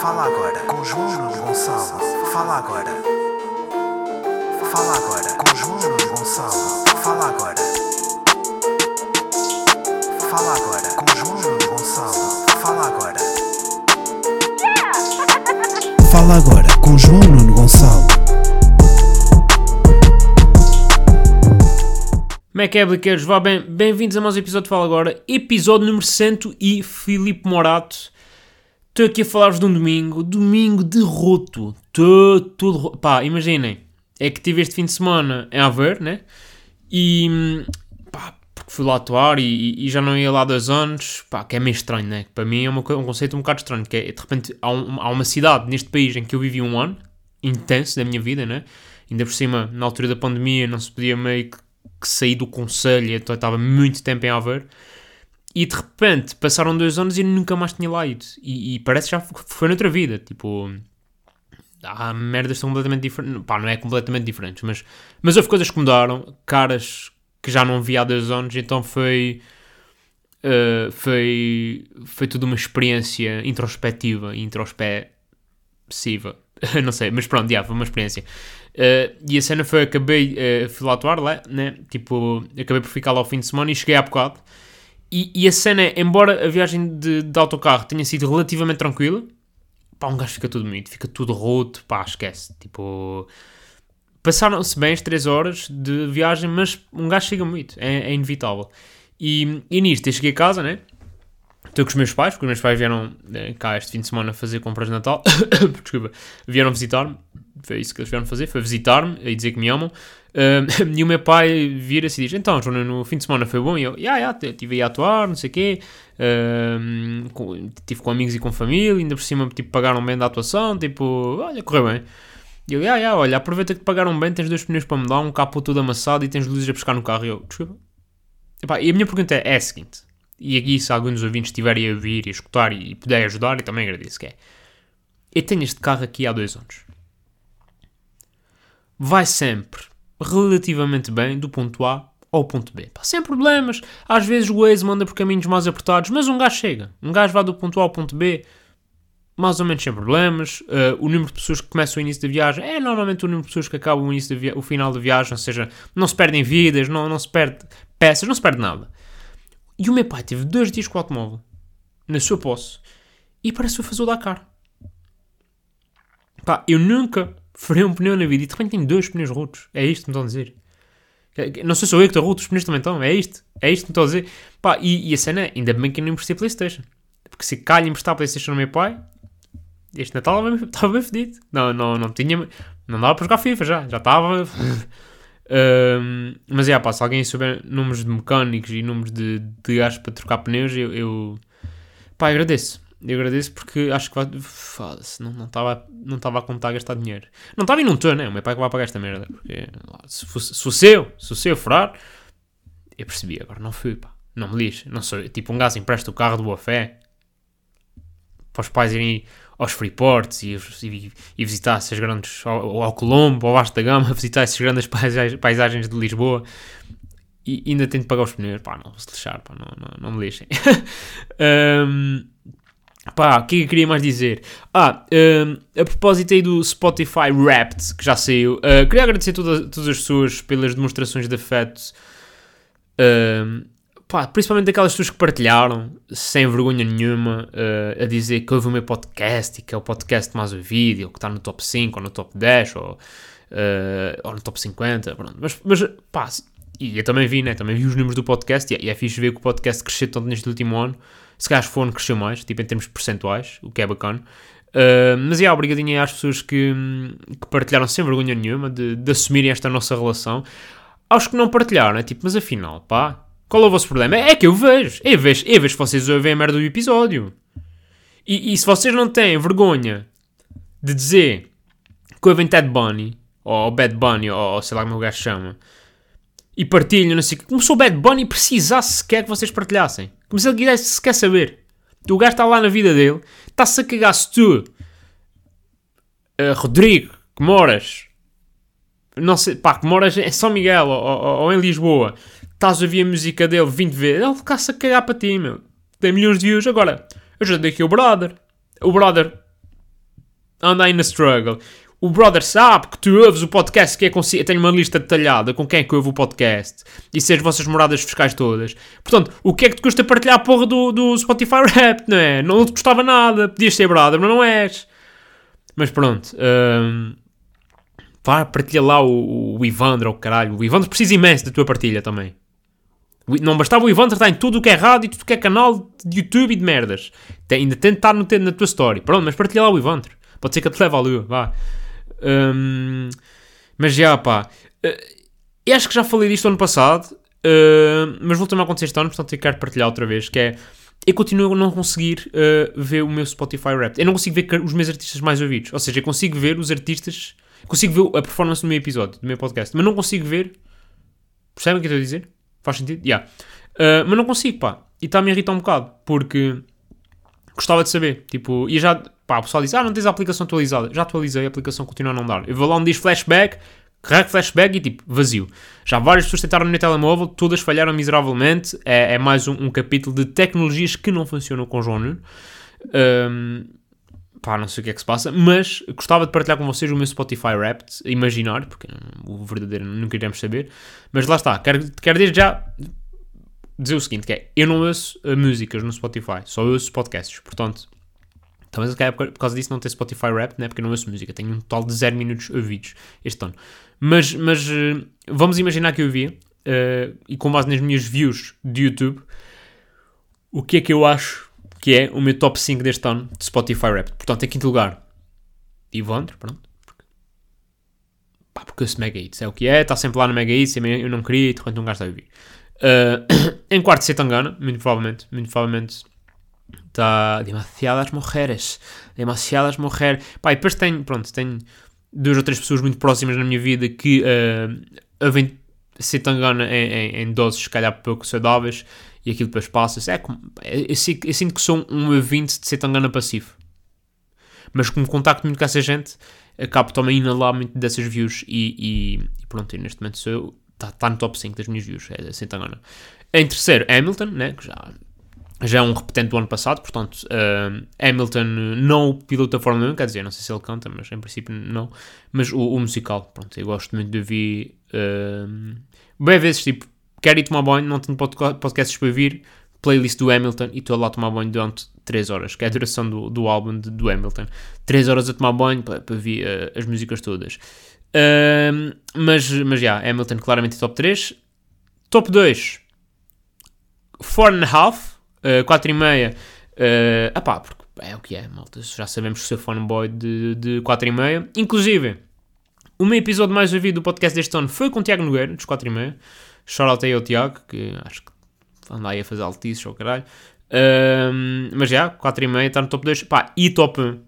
Fala agora com João Gonçalo. Fala agora. Fala agora com João Gonçalo. Fala agora. Fala agora com João Gonçalo. Fala agora. Fala agora com João Nuno Gonçalo. Como é que é, bliqueiros? Vá bem, bem-vindos a mais um episódio de Fala Agora, episódio número 100 e Filipe Morato. Estou aqui a falar-vos de um domingo, domingo de roto, todo, todo. Pá, imaginem, é que tive este fim de semana em Aveiro, né? E, pá, porque fui lá atuar e, e já não ia lá dois anos, pá, que é meio estranho, né? Para mim é uma, um conceito um bocado estranho, que é, de repente, há, um- há uma cidade neste país em que eu vivi um ano, intenso da minha vida, né? Ainda por cima, na altura da pandemia, não se podia meio que, que sair do conselho, então eu estava muito tempo em Aveiro. E de repente passaram dois anos e nunca mais tinha lá ido. E, e parece que já foi noutra vida. Tipo, há merdas são completamente diferentes. Pá, não é completamente diferentes, mas, mas houve coisas que mudaram, caras que já não vi há dois anos, então foi. uh, foi, foi tudo uma experiência introspectiva, introspectiva, não sei, mas pronto, já, foi uma experiência. Uh, e a cena foi, acabei, uh, fui lá atuar, lá, né? Tipo, acabei por ficar lá ao fim de semana e cheguei há bocado. E, e a cena é, embora a viagem de, de autocarro tenha sido relativamente tranquila, pá, um gajo fica tudo bonito, fica tudo roto, pá, esquece. Tipo, passaram-se bem as 3 horas de viagem, mas um gajo chega muito, é, é inevitável. E, e nisto, eu cheguei a casa, né? Estou com os meus pais, porque os meus pais vieram eh, cá este fim de semana fazer compras de Natal. Desculpa, vieram visitar-me. Foi isso que eles vieram fazer, foi visitar-me e dizer que me amam. Ah, e o meu pai vira-se e diz: Então, João, no fim de semana foi bom? E eu, ya, ya, estive aí a atuar, não sei o quê. Ah, com- Estive com amigos e com família, ainda por cima tipo, pagaram bem da atuação. Tipo, olha, correu bem. E eu, ya, ya, olha, aproveita que te pagaram bem, tens dois pneus para mudar, um capô todo amassado e tens luzes a pescar no carro. E eu, desculpa. Epá, e a minha pergunta é, é a seguinte: e aqui, se algum dos ouvintes estiverem a ouvir e a escutar e, e puder ajudar, eu também agradeço, que é... Eu tenho este carro aqui há dois anos. Vai sempre relativamente bem do ponto A ao ponto B. Pá, sem problemas. Às vezes o Waze manda por caminhos mais apertados, mas um gajo chega. Um gajo vai do ponto A ao ponto B mais ou menos sem problemas. Uh, o número de pessoas que começam o início da viagem é normalmente o número de pessoas que acabam o, início o final da viagem, ou seja, não se perdem vidas, não, não se perde peças, não se perde nada. E o meu pai teve dois dias com o automóvel na sua posse e parece que foi fazer o Dakar. Pá, eu nunca furei um pneu na vida e repente tenho dois pneus rotos. É isto que me estão a dizer. Não sei se sou eu que estou roto, os pneus também estão. É isto. É isto que me estão a dizer. Pá, e, e a cena ainda bem que eu não emprestei Playstation. Porque se calha emprestar a Playstation ao meu pai, este Natal estava bem- estava bem fedido. Não, não, não tinha... Não dava para jogar FIFA já. Já estava... Ahm, mas é, pá, se alguém souber números de mecânicos e números de, de gajos para trocar pneus, eu, eu pá, agradeço. Eu agradeço porque acho que vai. Foda-se, não estava não estava a contar a gastar dinheiro. Não estava e não estou, né? O meu pai que vai pagar esta merda. Porque se fosse, se fosse eu, se fosse eu furar, eu percebi, agora não fui, pá. Não me lixe. Não sou tipo um gajo empresta o carro de boa fé para os pais irem aos Freeports e, e, e visitar essas grandes, ao, ao Colombo, ao Vasco da Gama, visitar essas grandes paisagem- paisagens de Lisboa e ainda tenho de pagar os pneus, pá, não vou se lixar, pá, não, não, não me lixem. Ahm, pá, o que é que queria mais dizer? Ah, ahm, a propósito aí do Spotify Wrapped, que já saiu, ah, queria agradecer toda, todas as pessoas pelas demonstrações de afeto Ahm, pá, principalmente aquelas pessoas que partilharam sem vergonha nenhuma ah, a dizer que houve o meu podcast e que é o podcast mais ouvido, ou que está no top 5 ou no top 10 ou, ah, ou no top 50. Pronto. Mas, mas pá, e eu também vi, né? Também vi os números do podcast e, é- e é fixe ver que o podcast cresceu tanto neste último ano. Se calhar ano cresceu mais, tipo em termos percentuais, o que é bacana. Ah, mas é, obrigadinho às pessoas que, que partilharam sem vergonha nenhuma de, de assumirem esta nossa relação. Aos que não partilharam, é tipo, mas afinal, pá, qual é o vosso problema? É que eu vejo, eu vejo, eu vejo que vocês ouvem a merda do episódio. E, e se vocês não têm vergonha de dizer que ouvem Ted Bunny, ou Bad Bunny, ou, ou sei lá como o gajo chama, e partilham, não sei o quê, como se o Bad Bunny precisasse sequer que vocês partilhassem. Como se ele quisesse sequer saber. O gajo está lá na vida dele, está-se a cagar se tu, eh, Rodrigo, que moras não sei, pá, que moras em São Miguel ou, ou- ou em Lisboa, estás a ouvir a música dele 20 vezes, ele fica-se a cagar para ti, meu. Tem milhões de views. Agora, eu já dei aqui o brother. O brother anda aí na struggle. O brother sabe que tu ouves o podcast que é consigo. Eu tenho uma lista detalhada com quem é que ouve o podcast. E sei as vossas moradas fiscais todas. Portanto, o que é que te custa partilhar a porra do, do Spotify Rap, não é? Não te custava nada. Podias ser brother, mas não és. Mas pronto. hum, vá, partilha lá o, o Ivandro, o caralho. O Ivandro precisa imenso da tua partilha também. Não bastava o Ivandro estar em tudo o que é rádio e tudo o que é canal de YouTube e de merdas. Tem, ainda tem de estar no, na tua story. Pronto, mas partilha lá o Ivandro. Pode ser que eu te leve à lua, vá. Hum, mas já, pá. eu acho que já falei disto ano passado, eh, mas voltou-me a acontecer este ano, portanto eu quero partilhar outra vez, que é... Eu continuo a não conseguir eh, ver o meu Spotify Rap. Eu não consigo ver os meus artistas mais ouvidos. Ou seja, eu consigo ver os artistas... Consigo ver a performance do meu episódio, do meu podcast. Mas não consigo ver... Percebem o que eu estou a dizer? Faz sentido? Yeah. Eh, mas não consigo, pá. E está-me a irritar um bocado, porque... Gostava de saber, tipo, e já, pá, o pessoal diz, ah, não tens a aplicação atualizada. Já atualizei, a aplicação continua a não dar. Eu vou lá onde diz flashback, carrego flashback e tipo, vazio. Já várias pessoas tentaram no meu telemóvel, todas falharam miseravelmente. É, é mais um, um capítulo de tecnologias que não funcionam com o João Nuno. Ahm, pá, não sei o que é que se passa, mas gostava de partilhar com vocês o meu Spotify Wrapped, imaginar, porque o verdadeiro nunca iremos saber. Mas lá está, quero, quero desde já dizer o seguinte, que é, eu não ouço uh, músicas no Spotify, só ouço podcasts, portanto, talvez até por por causa disso não ter Spotify Rap, né, porque eu não ouço música, tenho um total de 0 minutos ouvidos este ano. Mas, mas uh, vamos imaginar que eu via, uh, e com base nas minhas views de YouTube, o que é que eu acho que é o meu top 5 deste ano de Spotify Rap. Portanto, em quinto lugar, Ivandro, pronto. Pá, porque esse Mega Hits é o que é, está sempre lá no Mega Hits, eu não queria, e de repente um gajo está a ouvir. Uh, em quarto, Setangana, muito provavelmente, muito provavelmente está demasiadas mulheres, demasiadas mulheres. Pá, e depois tenho, pronto, tenho duas ou três pessoas muito próximas na minha vida que uh, ouvem Setangana em, em, em doses, se calhar, pouco saudáveis, e aquilo depois passa-se. É, eu, eu sinto- que sou um ouvinte de Setangana passivo. Mas como contacto muito com essa gente, acabo também a inalar muito dessas views e, e, e pronto, e neste momento sou eu, está tá no top 5 das minhas views, é sem engano. Em terceiro, Hamilton, né, que já, já é um repetente do ano passado, portanto, ah, Hamilton não o piloto da Fórmula 1, quer dizer, não sei se ele canta, mas em princípio não, mas o, o musical, pronto, eu gosto muito de ouvir, uh, bem vezes, tipo, quero ir tomar banho, não tenho podca- podcasts para ouvir, playlist do Hamilton e estou lá a tomar banho durante 3 horas, que é a duração do, do álbum de- do Hamilton. 3 horas a tomar banho para, para ouvir eh, as músicas todas. Mas, mas já, Hamilton claramente top 3. Top 2, 4 and a half, 4 e meia. Uh, apá, porque é o que é, malta. Já sabemos que sou fanboy de, de 4 e meia. Inclusive, o meu episódio mais ouvido do podcast deste ano foi com o Tiago Nogueira, dos 4 e meia. Shout out aí ao Tiago, que acho que anda aí a fazer altices ou caralho. Ahm, mas já, 4 e meia, está no top 2. Pá, e top 1.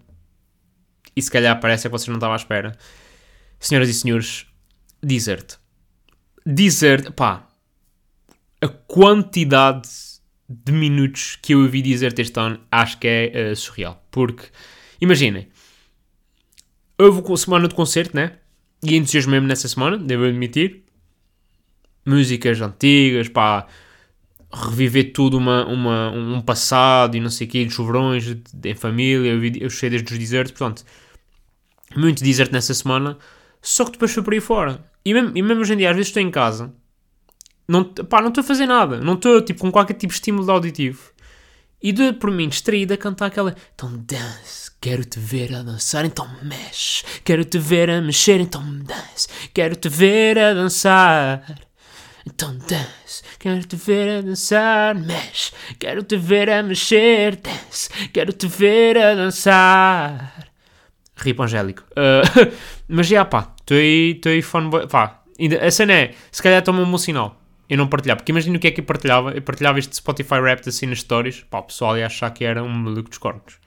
E se calhar parece que vocês não estavam à espera. Senhoras e senhores, Desert. Desert, pá. A quantidade de minutos que eu ouvi Desert este ano acho que é eh, surreal. Porque, imaginem, houve uma semana de concerto, né? E entusiasmei-me nessa semana, devo admitir. Músicas antigas, pá. Reviver tudo uma, uma, um passado e não sei o quê, de chuvrões, em família. Eu, vi, eu cheio desde os desertos, portanto, muito desert nessa semana. Só que depois foi por aí fora. E mesmo, e mesmo hoje em dia, às vezes estou em casa, não, pá, não estou a fazer nada, não estou tipo, com qualquer tipo de estímulo auditivo. E dou por mim distraído a cantar aquela. Então dance, quero te ver a dançar, então mexe. Quero te ver a mexer, então dance. Quero te ver a dançar. Então dance, quero te ver a dançar, mexe. Quero te ver a mexer, dance. Quero te ver a dançar. Ripo Angélico. Uh, mas já, pá, estou aí, estou aí fanboy. Pá, ainda, a cena é, se calhar toma um bom sinal. Eu não partilhar, porque imagina o que é que eu partilhava. Eu partilhava este Spotify Rap assim nas stories. Pá, o pessoal ia achar que era um maluco dos cornos.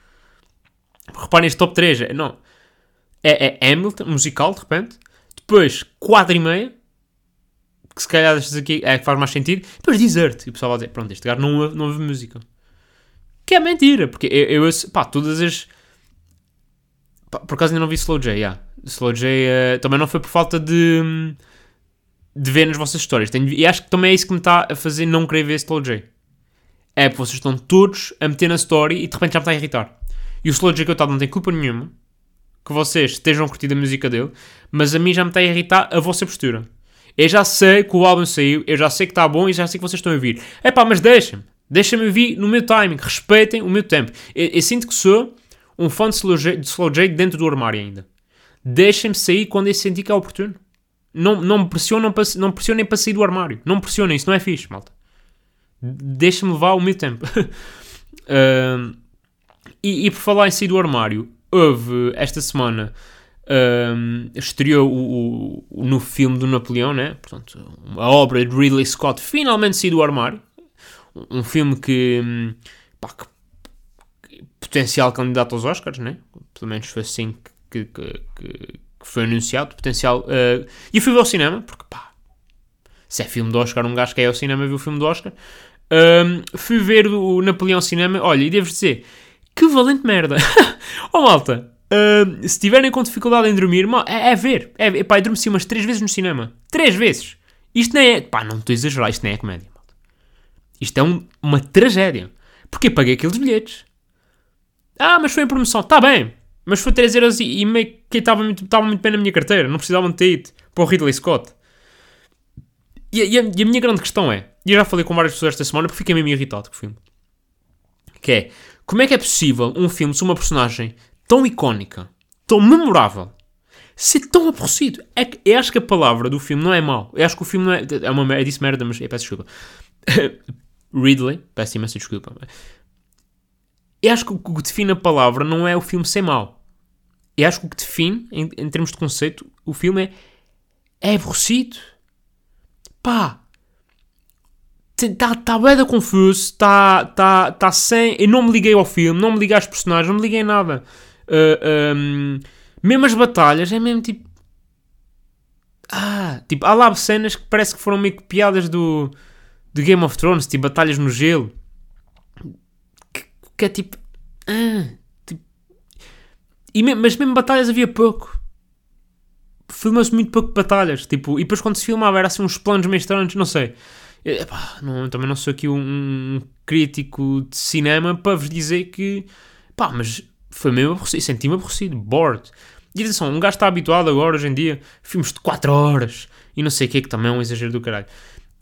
Reparem, este top 3 é, não. É, é Hamilton, musical, de repente. Depois, 4 e meia. Que se calhar destes aqui é que faz mais sentido. Depois, Desert. E o pessoal vai dizer, pronto, este gajo não ouve, não ouve música. Que é mentira, porque eu, eu pá, todas as... Por acaso ainda não vi Slow J, yeah. Slow J eh, também não foi por falta de, de ver nas vossas histórias. Tenho- e acho que também é isso que me está a fazer não querer ver Slow J. É porque vocês estão todos a meter na story e de repente já me está a irritar. E o Slow J que eu estava não tem culpa nenhuma. que vocês estejam a curtir a música dele, mas a mim já me está a irritar a vossa postura. Eu já sei que o álbum saiu, eu já sei que está bom e já sei que vocês estão a ouvir. É pá, mas deixem-me. Deixem-me ouvir no meu timing. Respeitem o meu tempo. Eu, eu sinto que sou um fã de Slow, de Slow J dentro do armário ainda. Deixem-me sair quando eu sentir que é oportuno. Não, não me pressionem para, não pressionem para sair do armário. Não me pressionem, isso não é fixe, malta. Deixem-me levar o meu tempo. uh, e, e por falar em sair do armário, houve esta semana um, estreou o, o, no filme do Napoleão, né? Portanto, a obra de Ridley Scott finalmente saiu do armário. Um filme que, hum, pá, que potencial candidato aos Oscars, né? Pelo menos foi assim que, que, que, foi anunciado. Potencial. Uh, e fui ver ao cinema, porque pá, se é filme do Oscar, um gajo que é ao cinema viu o filme do Oscar. Um, fui ver o Napoleão cinema. Olha, e devo dizer, que valente merda! oh malta, se tiverem com dificuldade em dormir, mal, é, é, ver. É, é, pá, eu adormeci umas 3 vezes no cinema. 3 vezes. Isto não é. Pá, não estou a exagerar, isto não é comédia. Malta. Isto é um, uma tragédia. Porque eu paguei aqueles bilhetes. Ah, mas foi em promoção. Está bem. Mas foi 3 euros e, e meio que estava muito, estava muito bem na minha carteira. Não precisavam de ter ido para o Ridley Scott. E, e, a, e, a, minha grande questão é, e eu já falei com várias pessoas esta semana porque fiquei mesmo irritado com o filme. Que é, como é que é possível um filme sobre uma personagem tão icónica, tão memorável, ser tão aborrecido. É que eu acho que a palavra do filme não é mau. Eu acho que o filme não é. É uma merda, mas eu peço desculpa. Ridley, peço imensa desculpa. Eu acho que o que define a palavra não é o filme ser mau. Eu acho que o que define, em, em termos de conceito, o filme é. É aborrecido. Pá, Está tá bem da confuso, está tá, tá sem. Eu não me liguei ao filme, não me liguei às personagens, não me liguei a nada. Uh, um, mesmo as batalhas, é mesmo tipo. Ah, tipo, há lá cenas que parece que foram meio que piadas do, do Game of Thrones, tipo, batalhas no gelo. Que, é tipo. Ah, tipo e mas mesmo batalhas havia pouco. Filma-se muito pouco batalhas, tipo, e depois quando se filmava era assim uns planos meio estranhos, não sei. Epá, não, também não sou aqui um, um, crítico de cinema para vos dizer que. Pá, mas foi mesmo aborrecido. Senti-me aborrecido, bored. E atenção, um gajo está habituado agora, hoje em dia, filmes de 4 horas e não sei o que, que também é um exagero do caralho.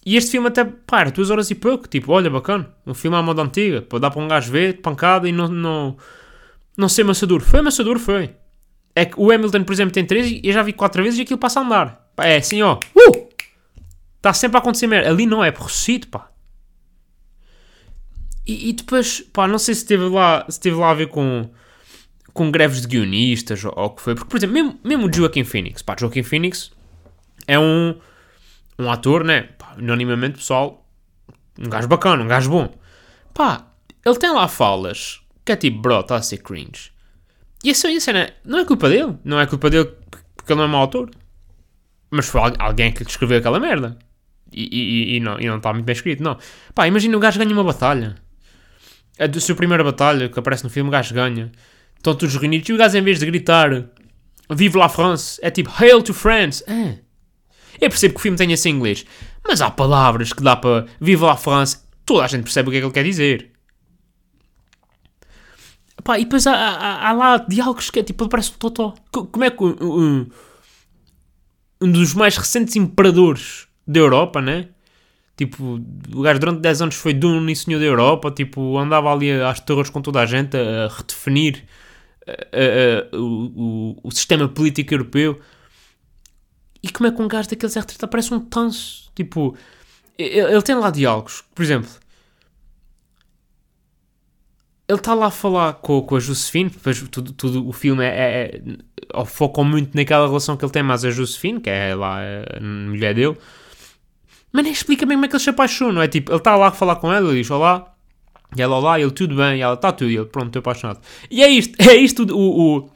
E este filme até, pá, era 2 horas e pouco. Tipo, olha, bacana. Um filme à moda antiga. Para dar para um gajo ver, de pancada e não, não, não ser maçaduro. Foi maçaduro, foi. É que o Hamilton, por exemplo, tem 3 e eu já vi 4 vezes e aquilo passa a andar. Pá, é assim, ó. Uh! Está sempre a acontecer merda. Ali não é aborrecido, pá. E, e, depois, pá, não sei se teve lá, se teve lá a ver com, com greves de guionistas ou, o que foi. Porque, por exemplo, mesmo, mesmo o Joaquim Phoenix, pá, Joaquim Phoenix é um, um ator, né? Pá, unanimamente, pessoal, um gajo bacana, um gajo bom. Pá, ele tem lá falas que é tipo, bro, está a ser cringe. E essa né? não é culpa dele. Não é culpa dele porque ele não é mau autor. Mas foi alguém que escreveu aquela merda. E, e, e, não, está muito bem escrito, não. Pá, imagina o gajo ganha uma batalha. A sua primeira batalha que aparece no filme, o gajo ganha. Estão todos reunidos e o gajo, em vez de gritar Vive la France, é tipo Hail to France. Ah. Eu percebo que o filme tem esse inglês, mas há palavras que dá para Vive la France, toda a gente percebe o que é que ele quer dizer. Pá, e depois há, há, há lá diálogos que é tipo, parece um totó. Como é que um, um, dos mais recentes imperadores da Europa, né? Tipo, o gajo durante 10 anos foi dono e senhor da Europa, tipo, andava ali às torres com toda a gente a redefinir a, a, a, o, o, sistema político europeu. E como é que um gajo daqueles é retratado? Parece um tanso. Tipo, ele, ele tem lá diálogos. Por exemplo, ele está lá a falar com, com a Josefine, depois tudo, tudo o filme é, é, é muito naquela relação que ele tem mais a Josefine, que é lá a mulher dele. Mas nem explica bem como é que ele se apaixona. É tipo, ele está lá a falar com ela, ele diz olá, e ela olá, ele tudo bem, e ela está tudo, e ele pronto, estou apaixonado. E é isto, é isto o, o,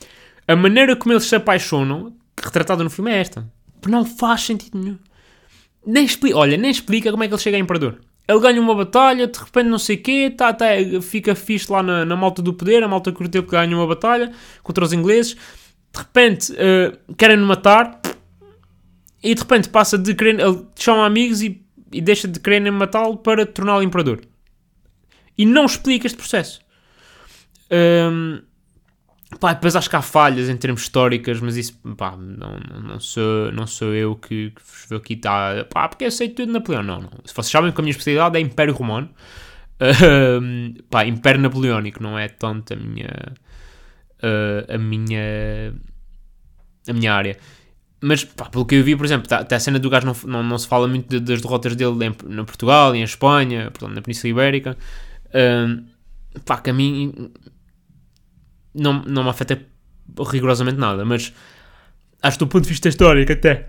a maneira como eles se apaixonam, retratada no filme é esta. Não faz sentido nenhum. Nem explica, olha, nem explica como é que ele chega a Imperador. Ele ganha uma batalha, de repente não sei o quê, tá, tá, fica fixe lá na, na malta do poder, a malta curtiu que ganha uma batalha contra os ingleses. De repente uh, querem-no matar, e de repente passa de querer. Ele chama amigos e, e deixa de querer matá-lo para torná-lo imperador. E não explica este processo. Um, Pá, depois acho que há falhas em termos históricas, mas isso, pá, não, não, sou, não sou eu que, que vos vou aqui estar, pá, porque eu sei tudo de Napoleão, não, não. Se vocês sabem que a minha especialidade é Império Romano, pá, Império Napoleónico não é tanto a minha, ah, a minha, a minha área. Mas, pá, pelo que eu vi, por exemplo, tá, tá a cena do gajo não, não, não se fala muito de- das derrotas dele em, na Portugal em Espanha, portanto, na Península Ibérica. Ahm, pá, que a mim não, não me afeta rigorosamente nada, mas acho que do ponto de vista histórico até.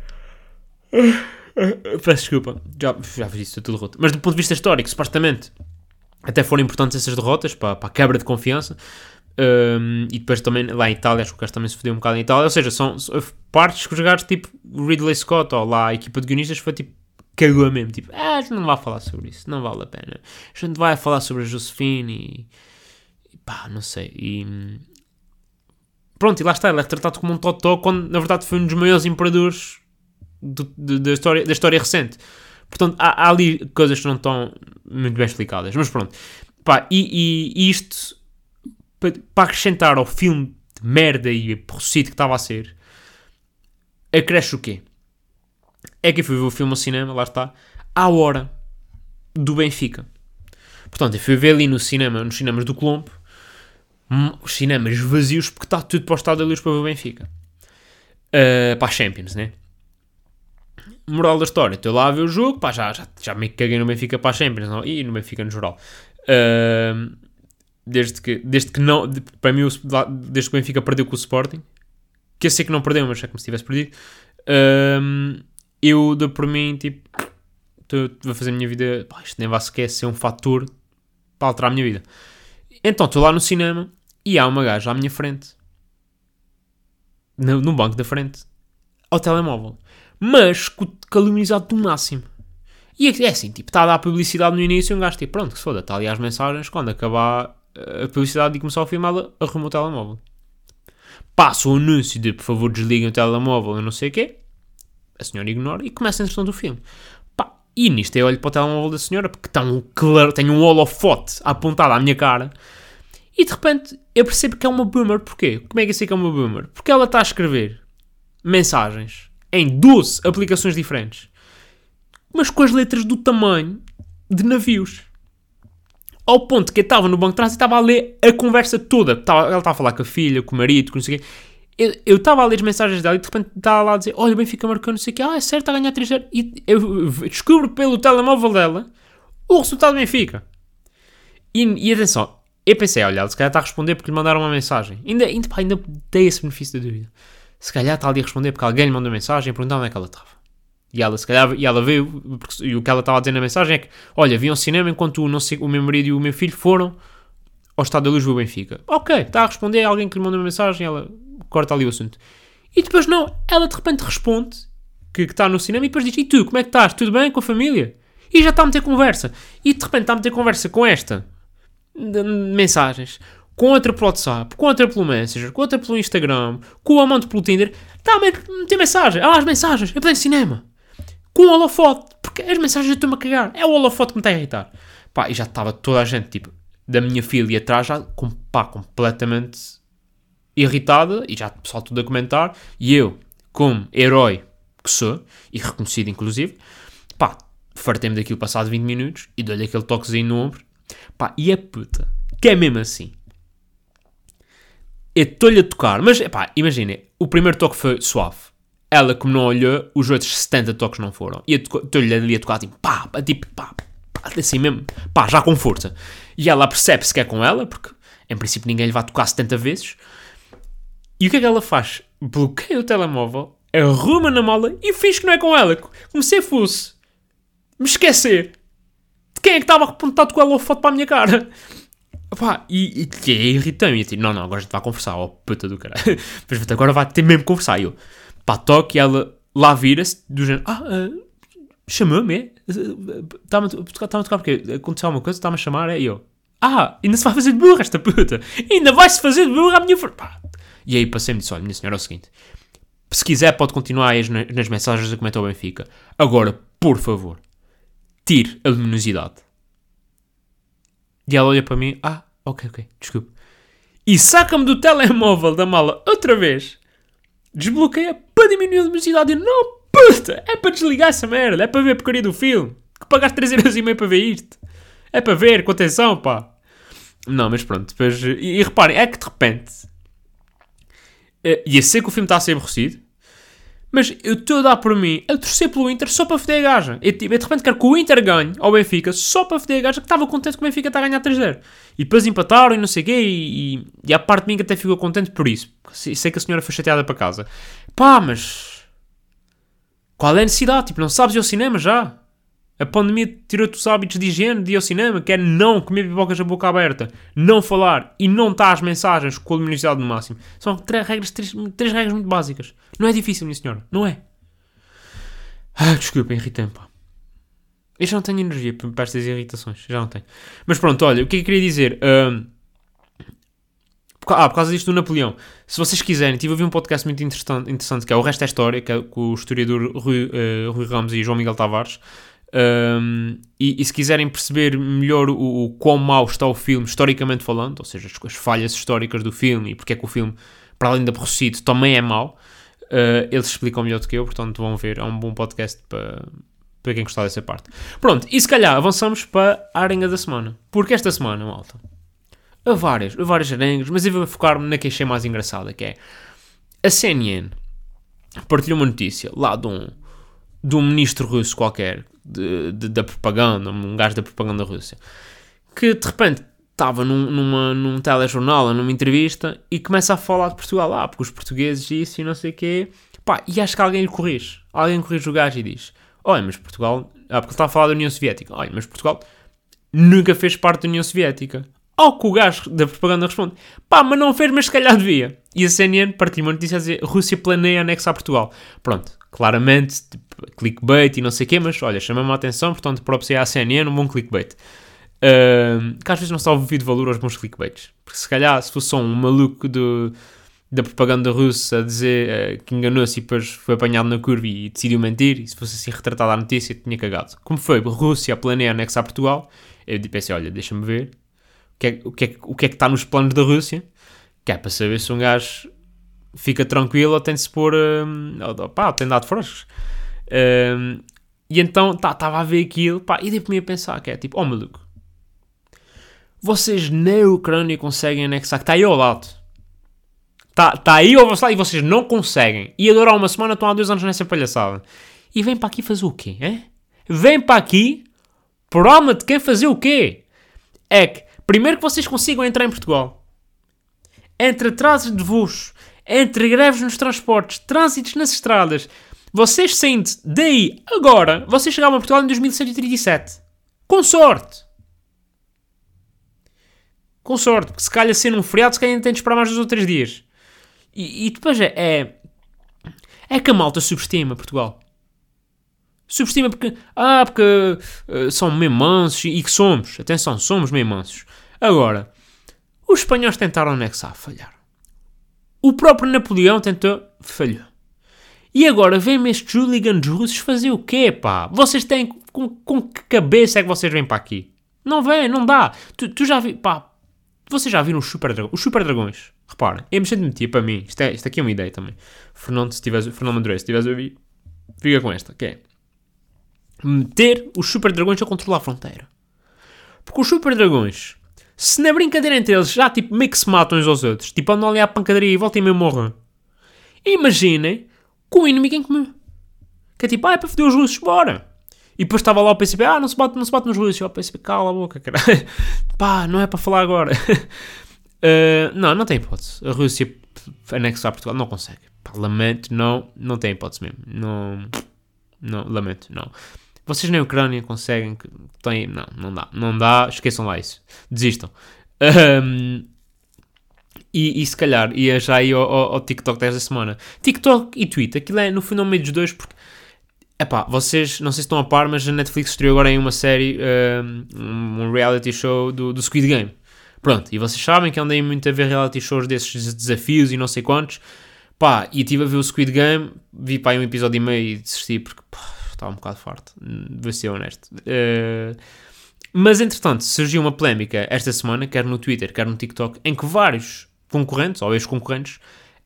Peço desculpa, já, já fiz isso tudo roto. Mas do ponto de vista histórico, supostamente, até foram importantes essas derrotas para, para a quebra de confiança. Um, e depois também lá em Itália, acho que o gajo também se fodeu um bocado em Itália. Ou seja, são, são partes que os gajos tipo Ridley Scott ou lá a equipa de guionistas foi tipo cagou mesmo. Tipo, ah, a gente não vai falar sobre isso, não vale a pena. A gente vai falar sobre a Josephine e, e pá, não sei. E pronto, e lá está, ele é tratado como um totó quando na verdade foi um dos maiores imperadores do- da, história, da história recente. Portanto, há, há ali coisas que não estão muito bem explicadas. Mas pronto, pá, e, e- isto pa- para acrescentar ao filme de merda e aborrecido que estava a ser, acresce o quê? É que eu fui ver o filme ao cinema, lá está, à hora do Benfica. Portanto, eu fui ver ali no cinema, nos cinemas do Colombo, os cinemas vazios, porque está tudo para o estado para ver o Benfica. Uh, para a Champions, né? Moral da história, estou lá a ver o jogo, pá, já, já, já me caguei no Benfica para a Champions, não? e no Benfica no geral. Uh, desde que, desde que não, de- para mim, o- desde que o Benfica perdeu com o Sporting, que eu sei que não perdeu, mas é como se tivesse perdido, um, eu dou por mim, tipo, a fazer a minha vida, pá, isto nem vai sequer ser um fator para alterar a minha vida. Então, estou lá no cinema e há uma gaja à minha frente, no, no banco da frente, ao telemóvel, mas luminosidade do máximo. E é, é assim, tipo, está a dar publicidade no início um gajo, tipo, pronto, que se foda, está ali as mensagens, quando acabar eh, a publicidade e começar a filmar, ela arruma o telemóvel. Passa o anúncio de, por favor, desliguem o telemóvel e não sei o quê, a senhora ignora e começa a introdução do filme. Pá, e nisto eu olho para o telemóvel da senhora, porque está um claro, tem um holofote apontado à minha cara, e de repente eu percebo que é uma boomer. Porquê? Como é que eu sei que é uma boomer? Porque ela está a escrever mensagens em 12 aplicações diferentes, mas com as letras do tamanho de navios. Ao ponto que eu estava no banco de trás e estava a ler a conversa toda. Ela estava a falar com a filha, com o marido, com não sei o quê. Eu- Eu estava a ler as mensagens dela e de repente estava lá a dizer: Olha, o Benfica marcou não sei o quê. Ah, é certo, está a ganhar 3 0 E eu descubro pelo telemóvel dela o resultado do Benfica. E, e atenção, eu pensei: Olha, se calhar está a responder porque lhe mandaram uma mensagem. Ainda, ainda, pá, ainda dei esse benefício da dúvida. Se calhar está ali a responder porque alguém lhe mandou mensagem e perguntar onde é que ela estava. E ela, se calhar, e ela veio, porque- e o que ela estava a dizer na mensagem é que, olha, vi ao cinema enquanto o, não sei, o meu marido e o meu filho foram ao Estado da Luz do Benfica. Ok, está a responder alguém que lhe mandou uma mensagem, ela corta ali o assunto. E depois não, ela de repente responde que, está no cinema e depois diz, e tu, como é que estás? Tudo bem com a família? E já está a meter conversa. E de repente está a meter conversa com esta mensagens, com outra pelo WhatsApp, com outra pelo Messenger, com outra pelo Instagram, com o amante pelo Tinder, está a meter mensagem. Ah, as mensagens, eu tenho cinema com o holofote, porque as mensagens eu estou-me a cagar. É o holofote que me está a irritar. Pá, e já estava toda a gente, tipo, da minha filha e atrás, já, com, pá, completamente irritada, e já o pessoal tudo a comentar, e eu, como herói que sou, e reconhecido inclusive, pá, fartei-me daquilo passado 20 minutos, e dou-lhe aquele toquezinho no ombro, pá, e a puta, que é mesmo assim. Eu estou-lhe a tocar, mas, pá, imaginem, o primeiro toque foi suave. Ela, como não olhou, os outros 70 toques não foram. E eu estou-lhe ali a tocar, tipo, pá, tipo, pá, pá, assim mesmo, pá, já com força. E ela percebe-se que é com ela, porque, em princípio, ninguém lhe vai tocar 70 vezes. E o que é que ela faz? Bloqueia o telemóvel, arruma na mala e finge que não é com ela. Como se fosse me esquecer quem é que estava apontado com ela foto para a minha cara. Pá, e, e, e irritei-me. E eu tipo, não, não, agora a gente vai conversar, ó puta do caralho. Mas agora vai ter mesmo que conversar. E eu, pá, toque e ela lá vira-se, do género, ah, ah, chamou-me, é? Está-me a está-me a tocar porque aconteceu alguma coisa, está-me a chamar, é? E eu, ah, ainda se vai fazer de burra esta puta. Ainda vai-se fazer de burra à minha frente. E aí passei-me e olha, minha senhora, é o seguinte. Se quiser pode continuar aí nas mensagens a comentar o Benfica. Agora, por favor, tire a luminosidade. E ela olha para mim, ah, ok, ok, desculpe. e saca-me do telemóvel da mala outra vez. Desbloqueia para diminuir a luminosidade. Eu, não, puta, é para desligar essa merda, é para ver a porcaria do filme. Que pagaste 3,5€ para ver isto. É para ver, com atenção, pá. Não, mas pronto, depois. E, e reparem, é que de repente. eh, ia ser que o filme está a ser aborrecido. Mas eu estou a dar por mim a torcer pelo Inter só para foder a gaja. Eu, tipo, eu de repente quero que o Inter ganhe ao Benfica só para foder a gaja que estava contente que o Benfica está a ganhar 3-0. E depois empataram e não sei o quê. E, e, e a parte de mim que até ficou contente por isso. Sei que a senhora foi chateada para casa. Pá, mas. Qual é a necessidade? Tipo, não sabes ir ao cinema já? A pandemia tirou-te os hábitos de higiene de ir ao cinema, que é não comer pipocas a boca aberta, não falar e não estar as mensagens com a luminosidade no máximo. São três regras, três, três regras muito básicas. Não é difícil, minha senhora. Não é. Ah, desculpa, irritei-me, pá. Eu já não tenho energia para estas irritações. Já não tenho. Mas pronto, olha, o que é eu queria dizer? Ah, por causa disto do Napoleão. Se vocês quiserem, tive a ouvir um podcast muito interessante, interessante que é O Resto é História, que é com o historiador Rui, eh, Rui Ramos e João Miguel Tavares. Um, e, e se quiserem perceber melhor o, o quão mau está o filme, historicamente falando, ou seja, as, as falhas históricas do filme e porque é que o filme, para além de aborrecido, também é mau, uh, eles explicam melhor do que eu, portanto vão ver, é um bom podcast para, para quem gostar dessa parte. Pronto, e se calhar avançamos para a arenga da semana, porque esta semana, malta, há várias, há várias arengas, mas eu vou focar-me na que achei mais engraçada, que é a CNN partilhou uma notícia lá de um, de um ministro russo qualquer, de, de- da propaganda, um gajo da propaganda russa, que de repente estava num, numa, num telejornal, numa entrevista, e começa a falar de Portugal, ah, porque os portugueses isso e não sei o quê, pá, e acho que alguém lhe corrige, alguém corrige o gajo e diz, olha, mas Portugal, ah, porque ele está a falar da União Soviética, olha, mas Portugal nunca fez parte da União Soviética. Ao que o gajo da propaganda responde: pá, mas não fez, mas se calhar devia. E a CNN partiu uma notícia a dizer: Rússia planeia anexar Portugal. Pronto, claramente, clickbait e não sei o quê, mas olha, chama-me a atenção, portanto, próprio ser a CNN, um bom clickbait. Ahm, que às vezes não está devido valor aos bons clickbaits. Porque se calhar, se fosse só um maluco do, da propaganda russa a dizer eh, que enganou-se e depois foi apanhado na curva e decidiu mentir, e se fosse assim retratada a notícia, tinha cagado. Como foi? Rússia planeia anexar Portugal. Eu pensei, olha, deixa-me ver o que, é, o, que é, o que é que está nos planos da Rússia, que é para saber se um gajo fica tranquilo ou tem de se pôr, hum, ou, pá, tem dado froscos. Hum, e então estava a ver aquilo, pá, e dei-me a pensar, que é tipo, oh maluco, vocês na Ucrânia conseguem anexar, que está aí ao lado. Está tá aí ao vosso lado e vocês não conseguem. E a durar uma semana estão há dois anos nessa palhaçada. E vem para aqui fazer o quê, hein? Vem para aqui, alma de quem fazer o quê? É que, primeiro que vocês consigam entrar em Portugal. Entre atrasos de voos, entre greves nos transportes, trânsitos nas estradas, vocês saindo daí agora, vocês chegavam a Portugal em 2137. Com sorte. Com sorte, porque se calhar sendo um feriado, se calhar ainda tem de esperar mais dois ou três dias. E, e depois é, é. É que a malta subestima Portugal. Subestima porque. Ah, porque eh, são meio mansos e que somos. Atenção, somos meio mansos. Agora, os espanhóis tentaram anexar, falharam. O próprio Napoleão tentou, falhou. E agora vem-me estes hooligans russos fazer o quê, pá? Vocês têm. Com, com que cabeça é que vocês vêm para aqui? Não vem, não dá. Tu, tu já vi. Pá, vocês já viram os Super Dragões? Os Super Dragões, reparem, de metia para mim. Isto, é, isto aqui é uma ideia também. Fernando, se tiveres, Fernando Madureira, se estiveres a ouvir, fica com esta, que é meter os Super Dragões a controlar a fronteira. Porque os Super Dragões, se na brincadeira entre eles já tipo meio que se matam uns aos outros, tipo andam ali à pancadaria e voltam e meio morrem, imaginem com o inimigo em comum. Que é tipo, ah, é para foder os russos, bora. E depois estava lá o PCP, ah, não se bate, não se bate nos russos. O PCP, cala a boca, caralho. Pá, não é para falar agora. Uh, não, não tem hipótese. A Rússia anexar Portugal não consegue. Pá, lamento, não, não tem hipótese mesmo. Não, não, lamento, não. Vocês na Ucrânia conseguem tem, não, não dá, não dá, esqueçam lá isso, desistam. Um, e, e se calhar ia já ir ao, ao, ao TikTok desta semana. TikTok e Twitter, aquilo é no final meio dos dois, porque Epá, vocês não sei se estão a par, mas a Netflix estreou agora em uma série, um, um reality show do, do Squid Game. Pronto, e vocês sabem que andei muito a ver reality shows desses desafios e não sei quantos. Pá, e estive a ver o Squid Game, vi pá, um episódio e meio e desisti porque pá, estava um bocado farto, vou ser honesto. Uh, mas entretanto, surgiu uma polémica esta semana, quer no Twitter, quer no TikTok, em que vários concorrentes ou ex-concorrentes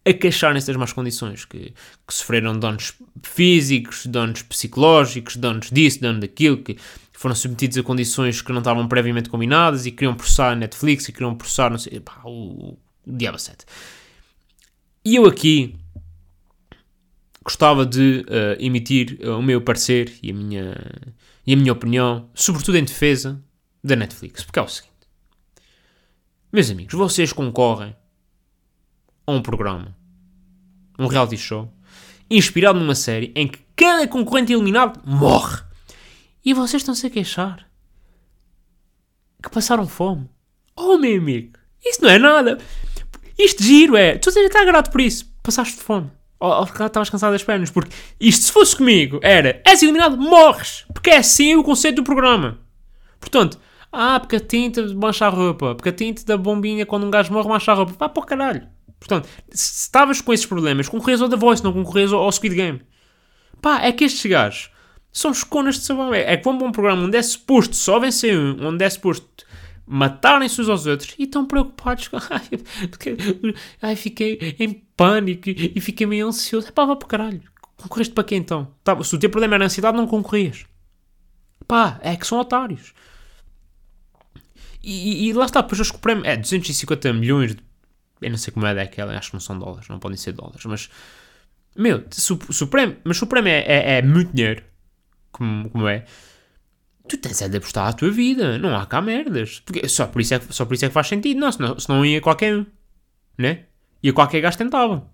a queixarem-se das más condições, que, que sofreram danos físicos, danos psicológicos, danos disso, danos daquilo, que foram submetidos a condições que não estavam previamente combinadas e queriam processar a Netflix e queriam processar, não sei, pá, o, o Diabo 7. E eu aqui gostava de uh, emitir uh, o meu parecer e a, minha, e a minha opinião, sobretudo em defesa da Netflix, porque é o seguinte. Meus amigos, vocês concorrem a um programa, um reality show, inspirado numa série em que cada concorrente eliminado morre. E vocês estão-se a queixar que passaram fome. Oh, meu amigo, isso não é nada. Isto giro é. Tu já está grato por isso. Passaste fome. Ou, ou estavas cansado das pernas. Porque isto, se fosse comigo, era. És eliminado, morres. Porque é assim o conceito do programa. Portanto, ah, porque a tinta mancha a roupa. Porque a tinta da bombinha, quando um gajo morre, mancha a roupa. Vá para o caralho. Portanto, se estavas com esses problemas, concorrias ao The Voice, não concorrias ao, ao Squid Game. Pá, é que estes gajos são esconas de sabão. É, é para um programa onde é suposto só vencer um, onde é suposto matarem-se uns aos outros e estão preocupados com. Ai, ai, fiquei em pânico e fiquei meio ansioso. É pá, vá para caralho. Concorreste para quê então? Tá, se o teu problema era ansiedade, não concorrias. Pá, é que são otários. E, e, e lá está, depois o prémio é 250 milhões de eu não sei como é daquela, acho que não são dólares, não podem ser dólares, mas. Meu, se, se o prémio, mas se o prémio é, é, é muito dinheiro, como, como é, tu tens é de apostar a tua vida, não há cá merdas. Porque só por isso é, só por isso é que faz sentido, não, senão, senão ia qualquer um, né? Ia qualquer gajo tentava.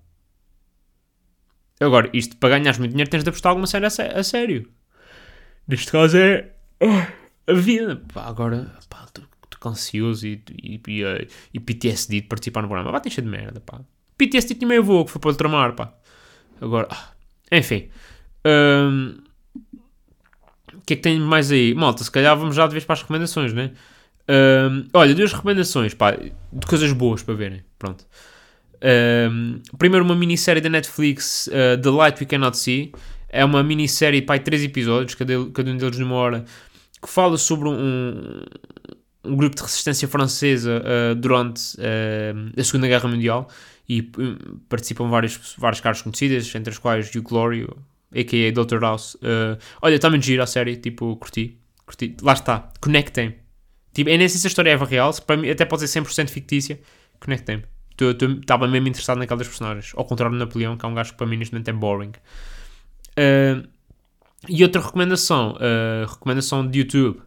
Agora, isto para ganhares muito dinheiro tens de apostar alguma série a, a sério. Neste caso é uh, a vida. Pá, agora, pá, ansioso e, e, e, eh, e, PTSD de participar no programa. Ter cheio de merda, pá. PTSD tinha meio voo que foi para ultramar, pá. Agora, ah, enfim. Um, o que é que tem mais aí? Malta, se calhar vamos já de vez para as recomendações, né? Um, olha, duas recomendações, pá, de coisas boas para verem. Pronto. Um, primeiro, uma minissérie da Netflix, uh, The Light We Cannot See. É uma minissérie, pá, três episódios, cada, cada um deles numa hora, que fala sobre um, um grupo de resistência francesa uh, durante uh, a Segunda Guerra Mundial e uh, participam vários, vários caras conhecidos, entre as quais Hugh Glory, a.k.a. Dr. House. olha, está muito giro a série, tipo, curti, curti. Lá está, conectem. Tipo, eu nem se a história é real, para mim até pode ser 100% fictícia, conectem-me. Estava mesmo interessado naquelas personagens. Ao contrário do Napoleão, que é um gajo que para mim neste momento é boring. e outra recomendação, recomendação de YouTube.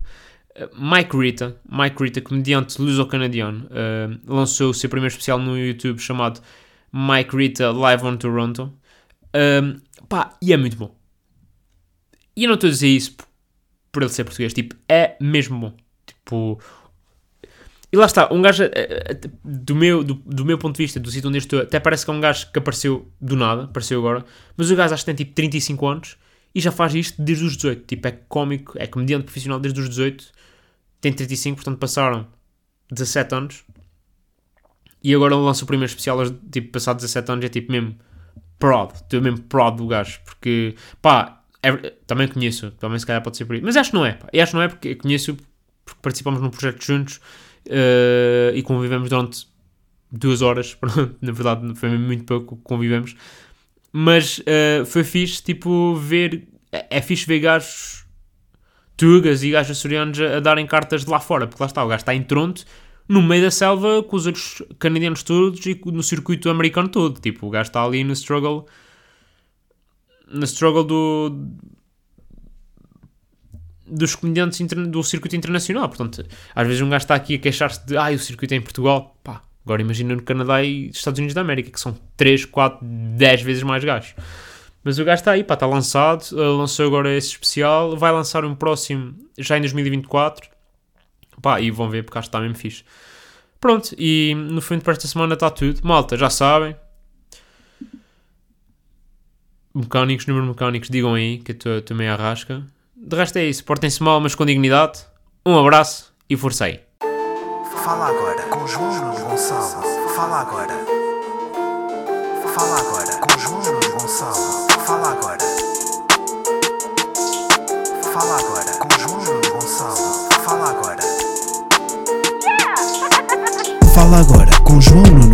Mike Rita, Mike Rita, comediante luso-canadiano, uh, lançou o seu primeiro especial no YouTube chamado Mike Rita Live on Toronto. Um, pá, e é muito bom. E eu não estou a dizer isso por ele ser português, tipo, é mesmo bom. Tipo, e lá está, um gajo, do meu, do, do meu ponto de vista, do sítio onde estou, até parece que é um gajo que apareceu do nada, apareceu agora, mas o gajo acho que tem tipo 35 anos e já faz isto desde os 18. Tipo, é cómico, é comediante profissional desde os 18 tem 35, portanto passaram 17 anos. E agora lança o primeiro especial, tipo, passado 17 anos, é tipo mesmo proud, estou mesmo proud do gajo, porque, pá, é, também conheço, também se calhar pode ser por isso, mas acho que não é, pá, acho que não é porque conheço, porque participamos num projeto juntos uh, e convivemos durante duas horas, na verdade foi muito pouco que convivemos, mas uh, foi fixe, tipo, ver, é, é fixe ver gajos tugas e gajos açorianos a, a darem cartas de lá fora, porque lá está, o gajo está em Toronto, no meio da selva, com os outros canadianos todos e no circuito americano todo. Tipo, o gajo está ali no struggle. No struggle do. dos comediantes do circuito internacional. Portanto, às vezes um gajo está aqui a queixar-se de. Ai, o circuito é em Portugal. Pá, agora imagina no Canadá e Estados Unidos da América, que são 3, 4, 10 vezes mais gajos. Mas o gajo está aí, pá, está lançado. Uh, lançou agora esse especial. Vai lançar um próximo já em 2024. Pá, e vão ver porque acho que está mesmo fixe. Pronto, e no fim para esta semana está tudo. Malta, já sabem. Mecânicos, número mecânicos, digam aí que eu meio arrasca. De resto é isso. Portem-se mal, mas com dignidade. Um abraço e aí. Fala agora com João Gonçalo. com João Nunes.